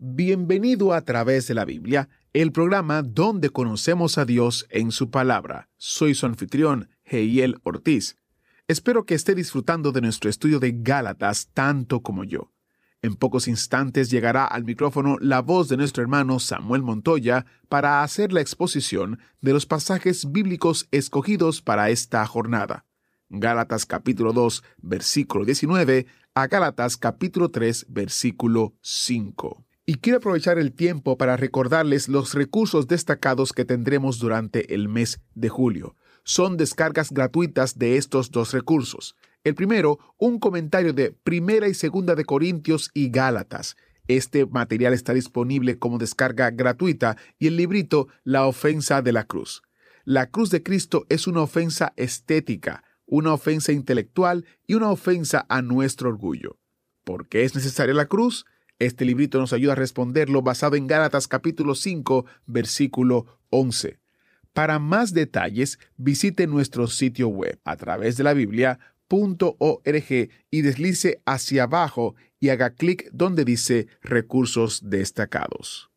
Bienvenido a través de la Biblia, el programa donde conocemos a Dios en su palabra. Soy su anfitrión, Heiel Ortiz. Espero que esté disfrutando de nuestro estudio de Gálatas tanto como yo. En pocos instantes llegará al micrófono la voz de nuestro hermano Samuel Montoya para hacer la exposición de los pasajes bíblicos escogidos para esta jornada. Gálatas capítulo 2, versículo 19 a Gálatas capítulo 3, versículo 5. Y quiero aprovechar el tiempo para recordarles los recursos destacados que tendremos durante el mes de julio. Son descargas gratuitas de estos dos recursos. El primero, un comentario de Primera y Segunda de Corintios y Gálatas. Este material está disponible como descarga gratuita y el librito La ofensa de la cruz. La cruz de Cristo es una ofensa estética, una ofensa intelectual y una ofensa a nuestro orgullo. ¿Por qué es necesaria la cruz? Este librito nos ayuda a responderlo basado en Gálatas capítulo 5, versículo 11. Para más detalles, visite nuestro sitio web a través de la Biblia.org y deslice hacia abajo y haga clic donde dice Recursos destacados.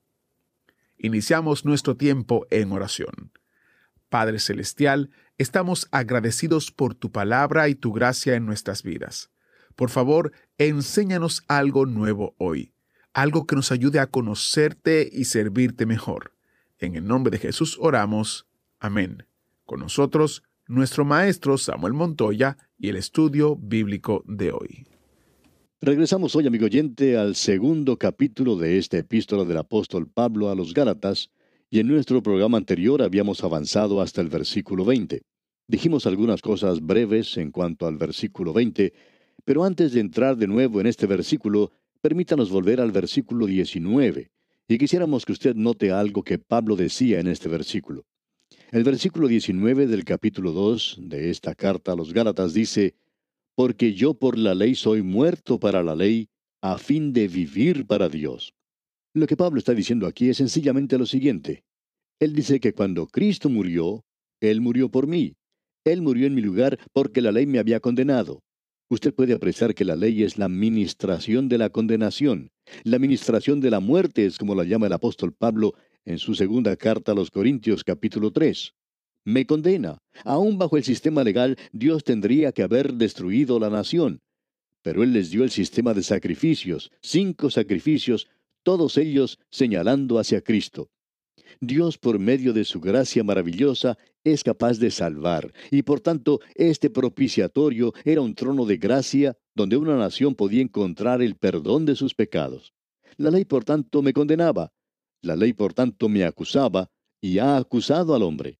Iniciamos nuestro tiempo en oración. Padre Celestial, estamos agradecidos por tu palabra y tu gracia en nuestras vidas. Por favor, enséñanos algo nuevo hoy, algo que nos ayude a conocerte y servirte mejor. En el nombre de Jesús oramos. Amén. Con nosotros, nuestro maestro Samuel Montoya y el estudio bíblico de hoy. Regresamos hoy, amigo oyente, al segundo capítulo de esta epístola del apóstol Pablo a los Gálatas, y en nuestro programa anterior habíamos avanzado hasta el versículo 20. Dijimos algunas cosas breves en cuanto al versículo 20, pero antes de entrar de nuevo en este versículo, permítanos volver al versículo 19, y quisiéramos que usted note algo que Pablo decía en este versículo. El versículo 19 del capítulo 2 de esta carta a los Gálatas dice, Porque yo por la ley soy muerto para la ley, a fin de vivir para Dios. Lo que Pablo está diciendo aquí es sencillamente lo siguiente. Él dice que cuando Cristo murió, Él murió por mí. Él murió en mi lugar porque la ley me había condenado. Usted puede apreciar que la ley es la ministración de la condenación. La ministración de la muerte es como la llama el apóstol Pablo en su segunda carta a los Corintios capítulo 3. Me condena. Aún bajo el sistema legal, Dios tendría que haber destruido la nación. Pero Él les dio el sistema de sacrificios, cinco sacrificios, todos ellos señalando hacia Cristo. Dios, por medio de su gracia maravillosa, es capaz de salvar, y por tanto este propiciatorio era un trono de gracia donde una nación podía encontrar el perdón de sus pecados. La ley, por tanto, me condenaba, la ley, por tanto, me acusaba y ha acusado al hombre.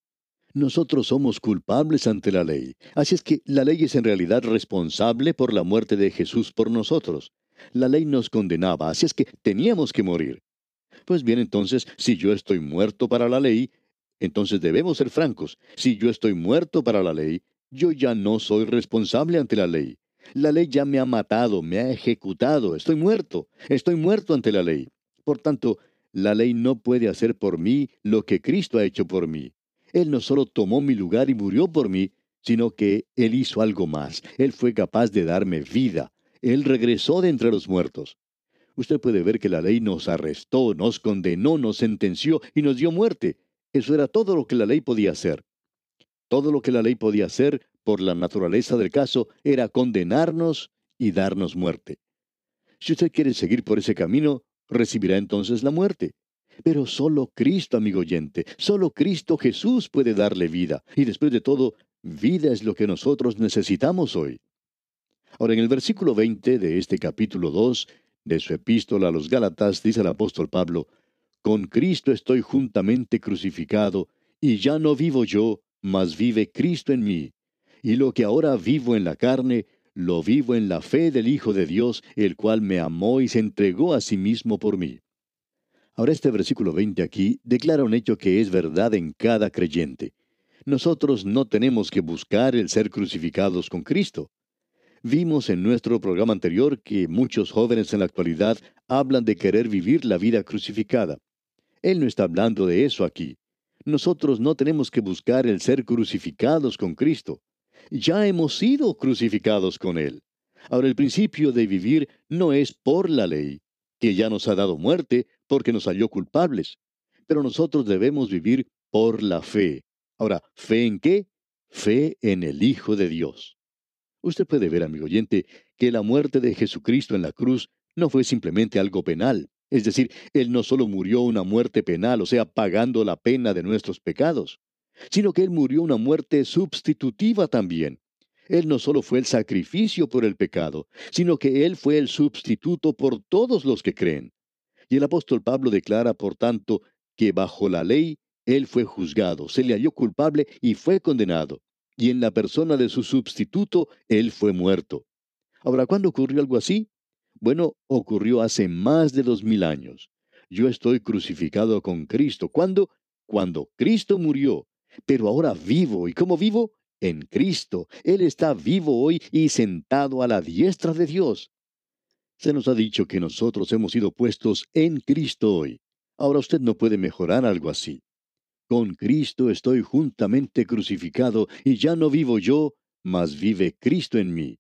Nosotros somos culpables ante la ley, así es que la ley es en realidad responsable por la muerte de Jesús por nosotros. La ley nos condenaba, así es que teníamos que morir. Pues bien, entonces, si yo estoy muerto para la ley, entonces debemos ser francos. Si yo estoy muerto para la ley, yo ya no soy responsable ante la ley. La ley ya me ha matado, me ha ejecutado, estoy muerto, estoy muerto ante la ley. Por tanto, la ley no puede hacer por mí lo que Cristo ha hecho por mí. Él no solo tomó mi lugar y murió por mí, sino que Él hizo algo más. Él fue capaz de darme vida. Él regresó de entre los muertos. Usted puede ver que la ley nos arrestó, nos condenó, nos sentenció y nos dio muerte. Eso era todo lo que la ley podía hacer. Todo lo que la ley podía hacer, por la naturaleza del caso, era condenarnos y darnos muerte. Si usted quiere seguir por ese camino, recibirá entonces la muerte. Pero solo Cristo, amigo oyente, solo Cristo Jesús puede darle vida. Y después de todo, vida es lo que nosotros necesitamos hoy. Ahora, en el versículo 20 de este capítulo 2 de su epístola a los Gálatas, dice el apóstol Pablo, Con Cristo estoy juntamente crucificado, y ya no vivo yo, mas vive Cristo en mí. Y lo que ahora vivo en la carne, lo vivo en la fe del Hijo de Dios, el cual me amó y se entregó a sí mismo por mí. Ahora este versículo 20 aquí declara un hecho que es verdad en cada creyente. Nosotros no tenemos que buscar el ser crucificados con Cristo. Vimos en nuestro programa anterior que muchos jóvenes en la actualidad hablan de querer vivir la vida crucificada. Él no está hablando de eso aquí. Nosotros no tenemos que buscar el ser crucificados con Cristo. Ya hemos sido crucificados con Él. Ahora el principio de vivir no es por la ley, que ya nos ha dado muerte porque nos halló culpables, pero nosotros debemos vivir por la fe. Ahora, ¿fe en qué? Fe en el Hijo de Dios. Usted puede ver, amigo oyente, que la muerte de Jesucristo en la cruz no fue simplemente algo penal. Es decir, Él no solo murió una muerte penal, o sea, pagando la pena de nuestros pecados, sino que Él murió una muerte sustitutiva también. Él no solo fue el sacrificio por el pecado, sino que Él fue el sustituto por todos los que creen. Y el apóstol Pablo declara, por tanto, que bajo la ley Él fue juzgado, se le halló culpable y fue condenado y en la persona de su sustituto él fue muerto. Ahora, ¿cuándo ocurrió algo así? Bueno, ocurrió hace más de dos mil años. Yo estoy crucificado con Cristo. ¿Cuándo? Cuando Cristo murió. Pero ahora vivo. ¿Y cómo vivo? En Cristo. Él está vivo hoy y sentado a la diestra de Dios. Se nos ha dicho que nosotros hemos sido puestos en Cristo hoy. Ahora usted no puede mejorar algo así. Con Cristo estoy juntamente crucificado, y ya no vivo yo, mas vive Cristo en mí.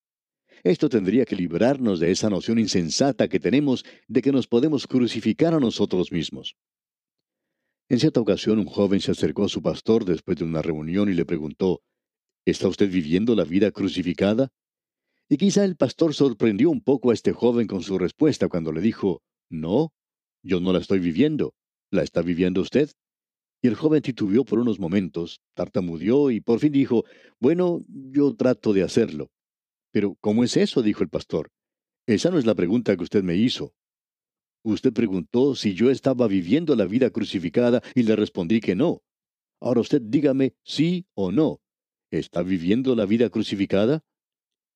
Esto tendría que librarnos de esa noción insensata que tenemos de que nos podemos crucificar a nosotros mismos. En cierta ocasión un joven se acercó a su pastor después de una reunión y le preguntó, ¿Está usted viviendo la vida crucificada? Y quizá el pastor sorprendió un poco a este joven con su respuesta cuando le dijo, No, yo no la estoy viviendo. ¿La está viviendo usted? Y el joven titubeó por unos momentos, tartamudeó y por fin dijo, Bueno, yo trato de hacerlo. Pero, ¿cómo es eso? dijo el pastor. Esa no es la pregunta que usted me hizo. Usted preguntó si yo estaba viviendo la vida crucificada y le respondí que no. Ahora usted dígame sí o no. ¿Está viviendo la vida crucificada?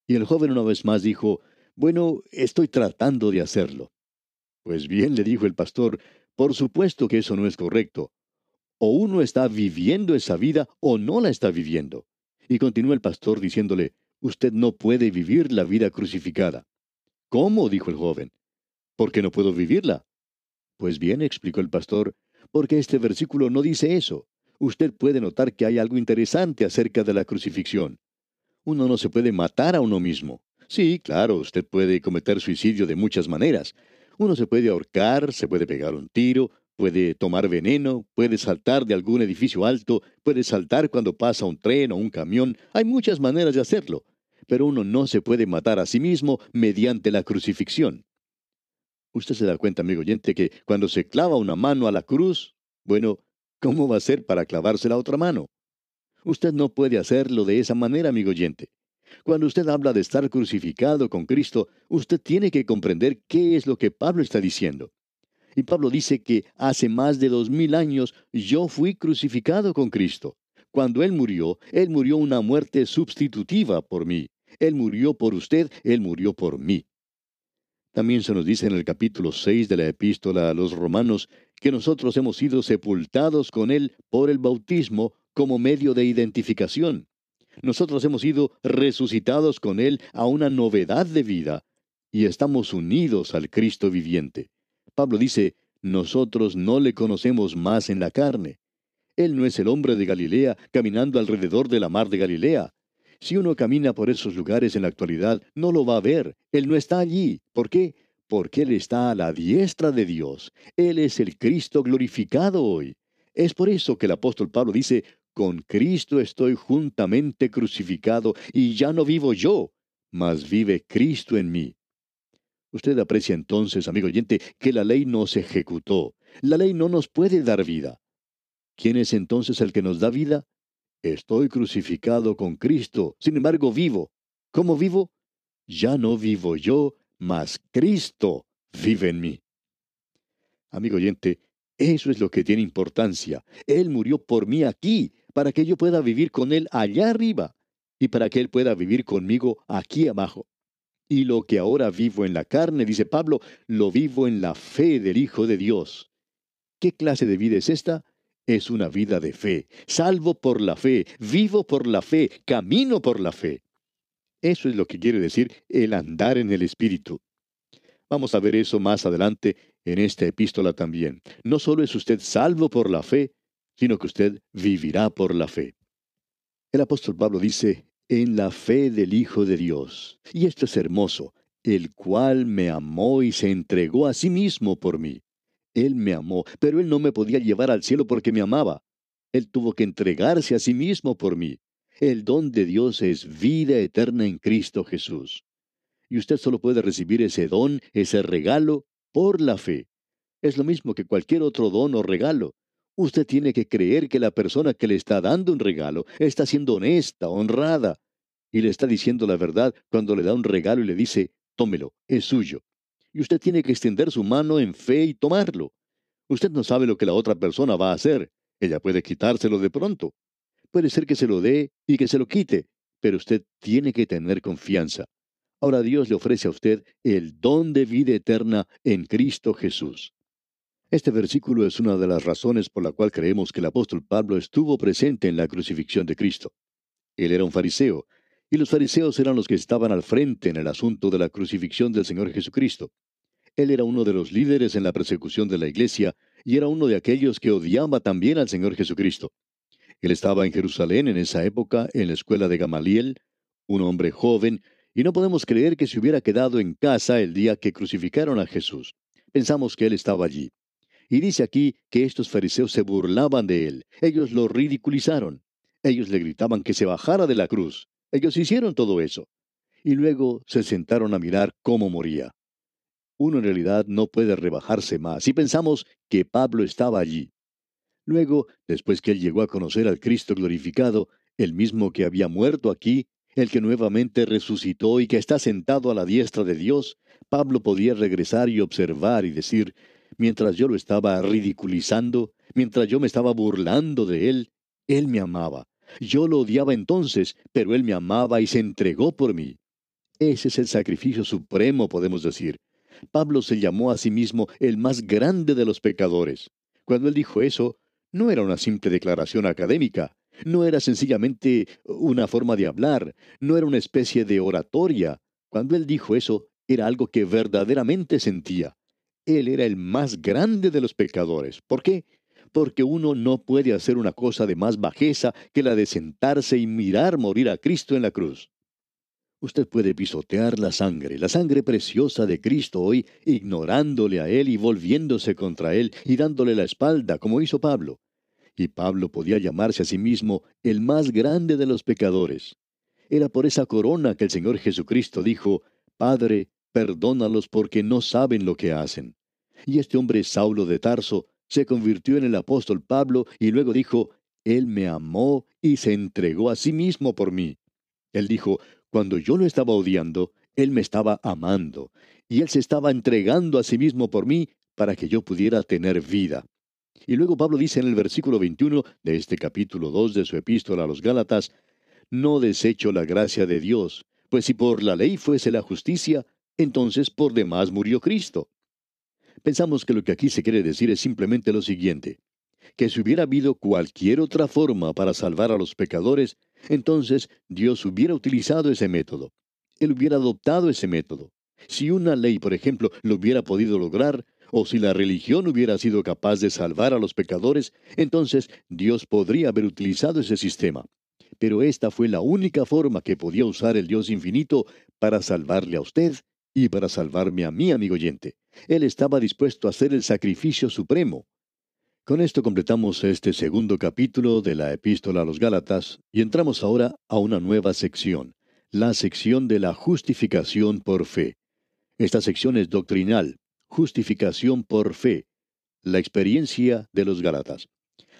Y el joven una vez más dijo, Bueno, estoy tratando de hacerlo. Pues bien, le dijo el pastor, por supuesto que eso no es correcto. O uno está viviendo esa vida o no la está viviendo. Y continúa el pastor diciéndole, usted no puede vivir la vida crucificada. ¿Cómo? dijo el joven. ¿Por qué no puedo vivirla? Pues bien, explicó el pastor, porque este versículo no dice eso. Usted puede notar que hay algo interesante acerca de la crucifixión. Uno no se puede matar a uno mismo. Sí, claro, usted puede cometer suicidio de muchas maneras. Uno se puede ahorcar, se puede pegar un tiro, Puede tomar veneno, puede saltar de algún edificio alto, puede saltar cuando pasa un tren o un camión. Hay muchas maneras de hacerlo, pero uno no se puede matar a sí mismo mediante la crucifixión. Usted se da cuenta, amigo oyente, que cuando se clava una mano a la cruz, bueno, ¿cómo va a ser para clavarse la otra mano? Usted no puede hacerlo de esa manera, amigo oyente. Cuando usted habla de estar crucificado con Cristo, usted tiene que comprender qué es lo que Pablo está diciendo. Y Pablo dice que hace más de dos mil años yo fui crucificado con Cristo. Cuando Él murió, Él murió una muerte sustitutiva por mí. Él murió por usted, Él murió por mí. También se nos dice en el capítulo 6 de la epístola a los romanos que nosotros hemos sido sepultados con Él por el bautismo como medio de identificación. Nosotros hemos sido resucitados con Él a una novedad de vida y estamos unidos al Cristo viviente. Pablo dice, nosotros no le conocemos más en la carne. Él no es el hombre de Galilea caminando alrededor de la mar de Galilea. Si uno camina por esos lugares en la actualidad, no lo va a ver. Él no está allí. ¿Por qué? Porque Él está a la diestra de Dios. Él es el Cristo glorificado hoy. Es por eso que el apóstol Pablo dice, con Cristo estoy juntamente crucificado y ya no vivo yo, mas vive Cristo en mí. Usted aprecia entonces, amigo oyente, que la ley no se ejecutó. La ley no nos puede dar vida. ¿Quién es entonces el que nos da vida? Estoy crucificado con Cristo, sin embargo vivo. ¿Cómo vivo? Ya no vivo yo, mas Cristo vive en mí. Amigo oyente, eso es lo que tiene importancia. Él murió por mí aquí, para que yo pueda vivir con Él allá arriba. y para que Él pueda vivir conmigo aquí abajo. Y lo que ahora vivo en la carne, dice Pablo, lo vivo en la fe del Hijo de Dios. ¿Qué clase de vida es esta? Es una vida de fe, salvo por la fe, vivo por la fe, camino por la fe. Eso es lo que quiere decir el andar en el Espíritu. Vamos a ver eso más adelante en esta epístola también. No solo es usted salvo por la fe, sino que usted vivirá por la fe. El apóstol Pablo dice, en la fe del Hijo de Dios. Y esto es hermoso, el cual me amó y se entregó a sí mismo por mí. Él me amó, pero Él no me podía llevar al cielo porque me amaba. Él tuvo que entregarse a sí mismo por mí. El don de Dios es vida eterna en Cristo Jesús. Y usted solo puede recibir ese don, ese regalo, por la fe. Es lo mismo que cualquier otro don o regalo. Usted tiene que creer que la persona que le está dando un regalo está siendo honesta, honrada, y le está diciendo la verdad cuando le da un regalo y le dice, tómelo, es suyo. Y usted tiene que extender su mano en fe y tomarlo. Usted no sabe lo que la otra persona va a hacer. Ella puede quitárselo de pronto. Puede ser que se lo dé y que se lo quite, pero usted tiene que tener confianza. Ahora Dios le ofrece a usted el don de vida eterna en Cristo Jesús. Este versículo es una de las razones por la cual creemos que el apóstol Pablo estuvo presente en la crucifixión de Cristo. Él era un fariseo, y los fariseos eran los que estaban al frente en el asunto de la crucifixión del Señor Jesucristo. Él era uno de los líderes en la persecución de la iglesia y era uno de aquellos que odiaba también al Señor Jesucristo. Él estaba en Jerusalén en esa época, en la escuela de Gamaliel, un hombre joven, y no podemos creer que se hubiera quedado en casa el día que crucificaron a Jesús. Pensamos que él estaba allí. Y dice aquí que estos fariseos se burlaban de él, ellos lo ridiculizaron, ellos le gritaban que se bajara de la cruz, ellos hicieron todo eso. Y luego se sentaron a mirar cómo moría. Uno en realidad no puede rebajarse más, y pensamos que Pablo estaba allí. Luego, después que él llegó a conocer al Cristo glorificado, el mismo que había muerto aquí, el que nuevamente resucitó y que está sentado a la diestra de Dios, Pablo podía regresar y observar y decir, mientras yo lo estaba ridiculizando, mientras yo me estaba burlando de él, él me amaba. Yo lo odiaba entonces, pero él me amaba y se entregó por mí. Ese es el sacrificio supremo, podemos decir. Pablo se llamó a sí mismo el más grande de los pecadores. Cuando él dijo eso, no era una simple declaración académica, no era sencillamente una forma de hablar, no era una especie de oratoria. Cuando él dijo eso, era algo que verdaderamente sentía. Él era el más grande de los pecadores. ¿Por qué? Porque uno no puede hacer una cosa de más bajeza que la de sentarse y mirar morir a Cristo en la cruz. Usted puede pisotear la sangre, la sangre preciosa de Cristo hoy, ignorándole a Él y volviéndose contra Él y dándole la espalda, como hizo Pablo. Y Pablo podía llamarse a sí mismo el más grande de los pecadores. Era por esa corona que el Señor Jesucristo dijo, Padre, perdónalos porque no saben lo que hacen. Y este hombre Saulo de Tarso se convirtió en el apóstol Pablo y luego dijo, Él me amó y se entregó a sí mismo por mí. Él dijo, cuando yo lo estaba odiando, Él me estaba amando, y Él se estaba entregando a sí mismo por mí para que yo pudiera tener vida. Y luego Pablo dice en el versículo 21 de este capítulo 2 de su epístola a los Gálatas, No desecho la gracia de Dios, pues si por la ley fuese la justicia, entonces por demás murió Cristo. Pensamos que lo que aquí se quiere decir es simplemente lo siguiente, que si hubiera habido cualquier otra forma para salvar a los pecadores, entonces Dios hubiera utilizado ese método. Él hubiera adoptado ese método. Si una ley, por ejemplo, lo hubiera podido lograr, o si la religión hubiera sido capaz de salvar a los pecadores, entonces Dios podría haber utilizado ese sistema. Pero esta fue la única forma que podía usar el Dios infinito para salvarle a usted y para salvarme a mí, amigo oyente. Él estaba dispuesto a hacer el sacrificio supremo. Con esto completamos este segundo capítulo de la epístola a los Gálatas y entramos ahora a una nueva sección, la sección de la justificación por fe. Esta sección es doctrinal, justificación por fe, la experiencia de los Gálatas.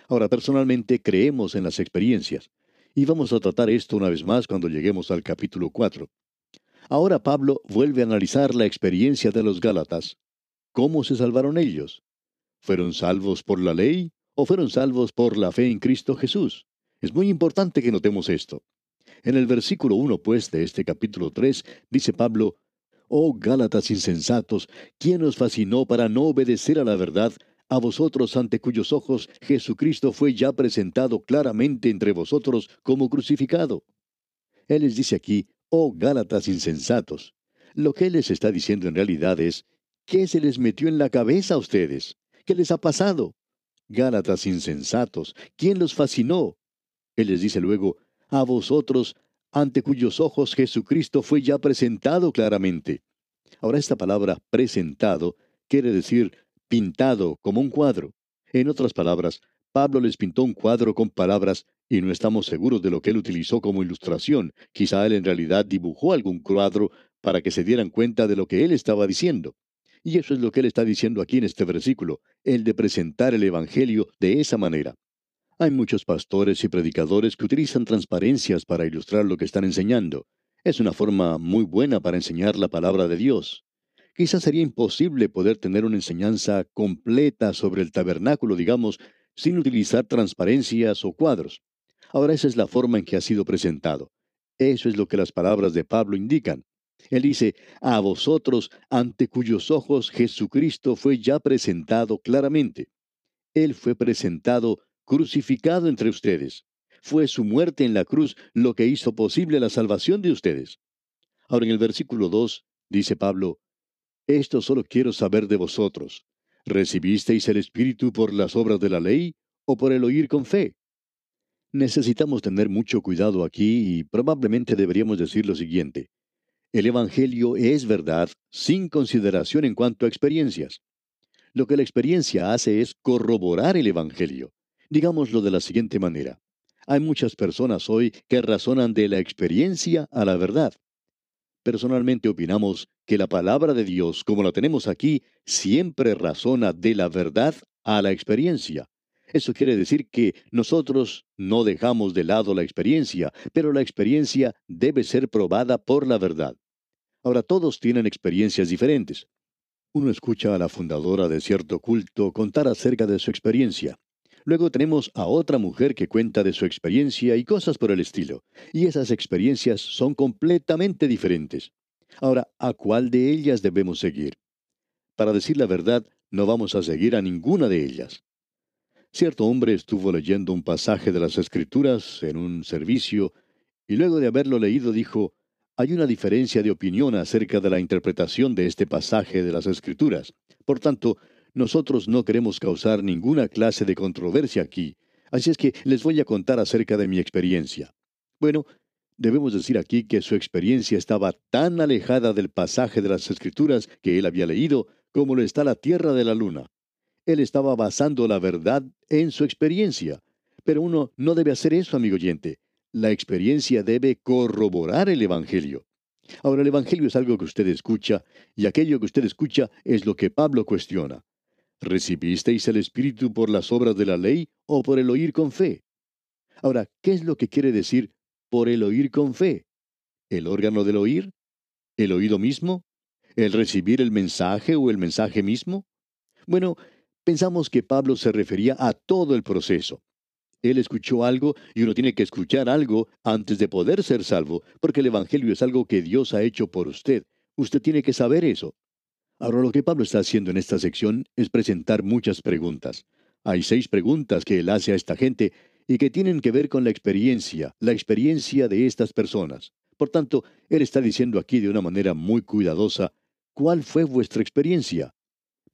Ahora, personalmente creemos en las experiencias, y vamos a tratar esto una vez más cuando lleguemos al capítulo 4. Ahora Pablo vuelve a analizar la experiencia de los Gálatas. ¿Cómo se salvaron ellos? ¿Fueron salvos por la ley o fueron salvos por la fe en Cristo Jesús? Es muy importante que notemos esto. En el versículo 1, pues, de este capítulo 3, dice Pablo, Oh Gálatas insensatos, ¿quién os fascinó para no obedecer a la verdad, a vosotros ante cuyos ojos Jesucristo fue ya presentado claramente entre vosotros como crucificado? Él les dice aquí, Oh Gálatas insensatos. Lo que él les está diciendo en realidad es, ¿qué se les metió en la cabeza a ustedes? ¿Qué les ha pasado? Gálatas insensatos, ¿quién los fascinó? Él les dice luego, a vosotros, ante cuyos ojos Jesucristo fue ya presentado claramente. Ahora esta palabra presentado quiere decir pintado como un cuadro. En otras palabras, Pablo les pintó un cuadro con palabras y no estamos seguros de lo que él utilizó como ilustración. Quizá él en realidad dibujó algún cuadro para que se dieran cuenta de lo que él estaba diciendo. Y eso es lo que él está diciendo aquí en este versículo, el de presentar el Evangelio de esa manera. Hay muchos pastores y predicadores que utilizan transparencias para ilustrar lo que están enseñando. Es una forma muy buena para enseñar la palabra de Dios. Quizás sería imposible poder tener una enseñanza completa sobre el tabernáculo, digamos, sin utilizar transparencias o cuadros. Ahora esa es la forma en que ha sido presentado. Eso es lo que las palabras de Pablo indican. Él dice, a vosotros, ante cuyos ojos Jesucristo fue ya presentado claramente. Él fue presentado crucificado entre ustedes. Fue su muerte en la cruz lo que hizo posible la salvación de ustedes. Ahora en el versículo 2 dice Pablo, Esto solo quiero saber de vosotros. ¿Recibisteis el Espíritu por las obras de la ley o por el oír con fe? Necesitamos tener mucho cuidado aquí y probablemente deberíamos decir lo siguiente. El Evangelio es verdad sin consideración en cuanto a experiencias. Lo que la experiencia hace es corroborar el Evangelio. Digámoslo de la siguiente manera. Hay muchas personas hoy que razonan de la experiencia a la verdad. Personalmente opinamos que la palabra de Dios, como la tenemos aquí, siempre razona de la verdad a la experiencia. Eso quiere decir que nosotros no dejamos de lado la experiencia, pero la experiencia debe ser probada por la verdad. Ahora todos tienen experiencias diferentes. Uno escucha a la fundadora de cierto culto contar acerca de su experiencia. Luego tenemos a otra mujer que cuenta de su experiencia y cosas por el estilo. Y esas experiencias son completamente diferentes. Ahora, ¿a cuál de ellas debemos seguir? Para decir la verdad, no vamos a seguir a ninguna de ellas. Cierto hombre estuvo leyendo un pasaje de las Escrituras en un servicio y luego de haberlo leído dijo, hay una diferencia de opinión acerca de la interpretación de este pasaje de las Escrituras. Por tanto, nosotros no queremos causar ninguna clase de controversia aquí, así es que les voy a contar acerca de mi experiencia. Bueno, debemos decir aquí que su experiencia estaba tan alejada del pasaje de las Escrituras que él había leído como lo está la tierra de la luna. Él estaba basando la verdad en su experiencia. Pero uno no debe hacer eso, amigo oyente. La experiencia debe corroborar el Evangelio. Ahora el Evangelio es algo que usted escucha, y aquello que usted escucha es lo que Pablo cuestiona. ¿Recibisteis el Espíritu por las obras de la ley o por el oír con fe? Ahora, ¿qué es lo que quiere decir por el oír con fe? ¿El órgano del oír? ¿El oído mismo? ¿El recibir el mensaje o el mensaje mismo? Bueno, pensamos que Pablo se refería a todo el proceso. Él escuchó algo y uno tiene que escuchar algo antes de poder ser salvo, porque el Evangelio es algo que Dios ha hecho por usted. Usted tiene que saber eso. Ahora lo que Pablo está haciendo en esta sección es presentar muchas preguntas. Hay seis preguntas que él hace a esta gente y que tienen que ver con la experiencia, la experiencia de estas personas. Por tanto, él está diciendo aquí de una manera muy cuidadosa, ¿cuál fue vuestra experiencia?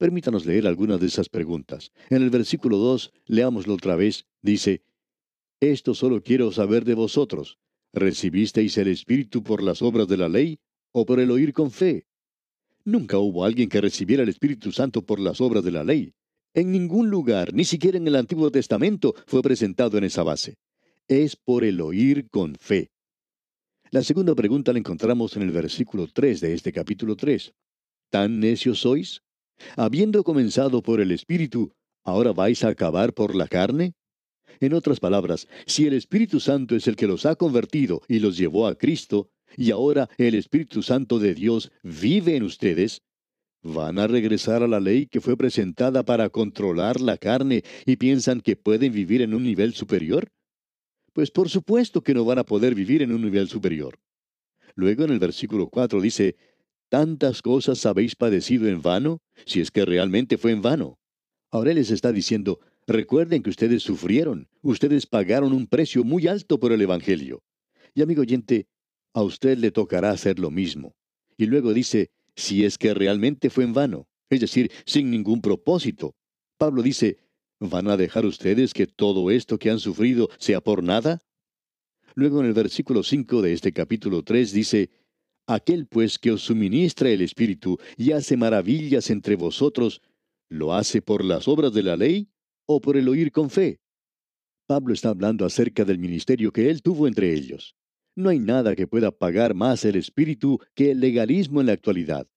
Permítanos leer algunas de esas preguntas. En el versículo 2, leámoslo otra vez, dice, Esto solo quiero saber de vosotros. ¿Recibisteis el Espíritu por las obras de la ley o por el oír con fe? Nunca hubo alguien que recibiera el Espíritu Santo por las obras de la ley. En ningún lugar, ni siquiera en el Antiguo Testamento, fue presentado en esa base. Es por el oír con fe. La segunda pregunta la encontramos en el versículo 3 de este capítulo 3. ¿Tan necios sois? Habiendo comenzado por el Espíritu, ¿ahora vais a acabar por la carne? En otras palabras, si el Espíritu Santo es el que los ha convertido y los llevó a Cristo, y ahora el Espíritu Santo de Dios vive en ustedes, ¿van a regresar a la ley que fue presentada para controlar la carne y piensan que pueden vivir en un nivel superior? Pues por supuesto que no van a poder vivir en un nivel superior. Luego en el versículo 4 dice, ¿tantas cosas habéis padecido en vano? Si es que realmente fue en vano. Ahora les está diciendo, recuerden que ustedes sufrieron, ustedes pagaron un precio muy alto por el Evangelio. Y amigo oyente, a usted le tocará hacer lo mismo. Y luego dice, si es que realmente fue en vano, es decir, sin ningún propósito. Pablo dice, ¿van a dejar ustedes que todo esto que han sufrido sea por nada? Luego en el versículo 5 de este capítulo 3 dice, Aquel pues que os suministra el Espíritu y hace maravillas entre vosotros, ¿lo hace por las obras de la ley o por el oír con fe? Pablo está hablando acerca del ministerio que él tuvo entre ellos. No hay nada que pueda pagar más el espíritu que el legalismo en la actualidad.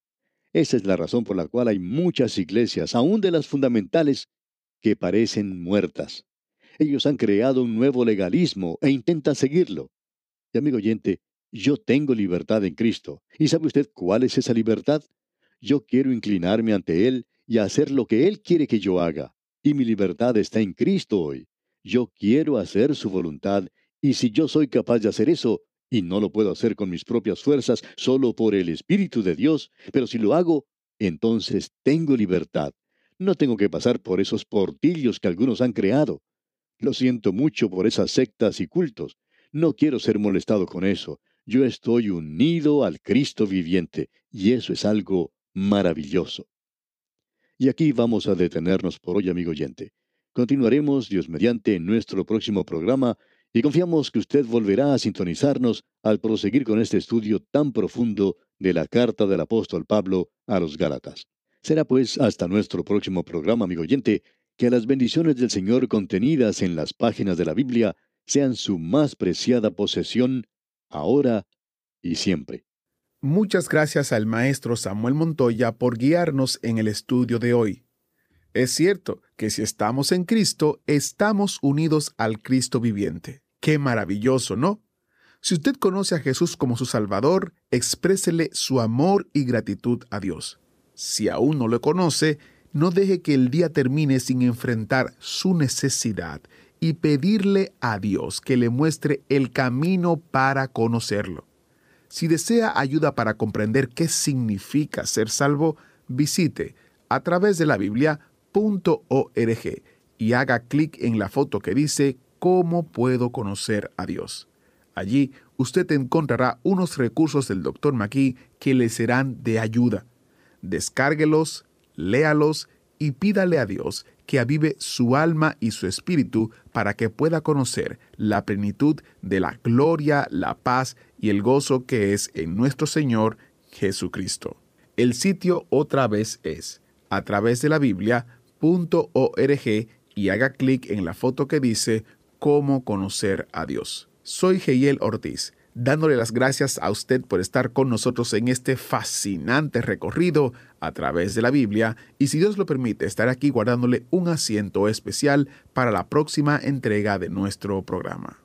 Esa es la razón por la cual hay muchas iglesias, aún de las fundamentales, que parecen muertas. Ellos han creado un nuevo legalismo e intentan seguirlo. Y amigo oyente, yo tengo libertad en Cristo. ¿Y sabe usted cuál es esa libertad? Yo quiero inclinarme ante Él y hacer lo que Él quiere que yo haga. Y mi libertad está en Cristo hoy. Yo quiero hacer su voluntad y si yo soy capaz de hacer eso, y no lo puedo hacer con mis propias fuerzas, solo por el Espíritu de Dios, pero si lo hago, entonces tengo libertad. No tengo que pasar por esos portillos que algunos han creado. Lo siento mucho por esas sectas y cultos. No quiero ser molestado con eso. Yo estoy unido al Cristo viviente, y eso es algo maravilloso. Y aquí vamos a detenernos por hoy, amigo oyente. Continuaremos, Dios mediante, en nuestro próximo programa y confiamos que usted volverá a sintonizarnos al proseguir con este estudio tan profundo de la carta del apóstol Pablo a los Gálatas. Será pues hasta nuestro próximo programa, amigo oyente, que las bendiciones del Señor contenidas en las páginas de la Biblia sean su más preciada posesión, ahora y siempre. Muchas gracias al maestro Samuel Montoya por guiarnos en el estudio de hoy. Es cierto que si estamos en Cristo, estamos unidos al Cristo viviente. Qué maravilloso, ¿no? Si usted conoce a Jesús como su Salvador, exprésele su amor y gratitud a Dios. Si aún no lo conoce, no deje que el día termine sin enfrentar su necesidad y pedirle a Dios que le muestre el camino para conocerlo. Si desea ayuda para comprender qué significa ser salvo, visite a través de la Biblia.org y haga clic en la foto que dice ¿Cómo puedo conocer a Dios? Allí usted encontrará unos recursos del Dr. McGee que le serán de ayuda. Descárguelos, léalos y pídale a Dios que avive su alma y su espíritu para que pueda conocer la plenitud de la gloria, la paz y el gozo que es en nuestro Señor Jesucristo. El sitio otra vez es a través de la Biblia.org y haga clic en la foto que dice cómo conocer a Dios. Soy Geiel Ortiz, dándole las gracias a usted por estar con nosotros en este fascinante recorrido a través de la Biblia y si Dios lo permite estar aquí guardándole un asiento especial para la próxima entrega de nuestro programa.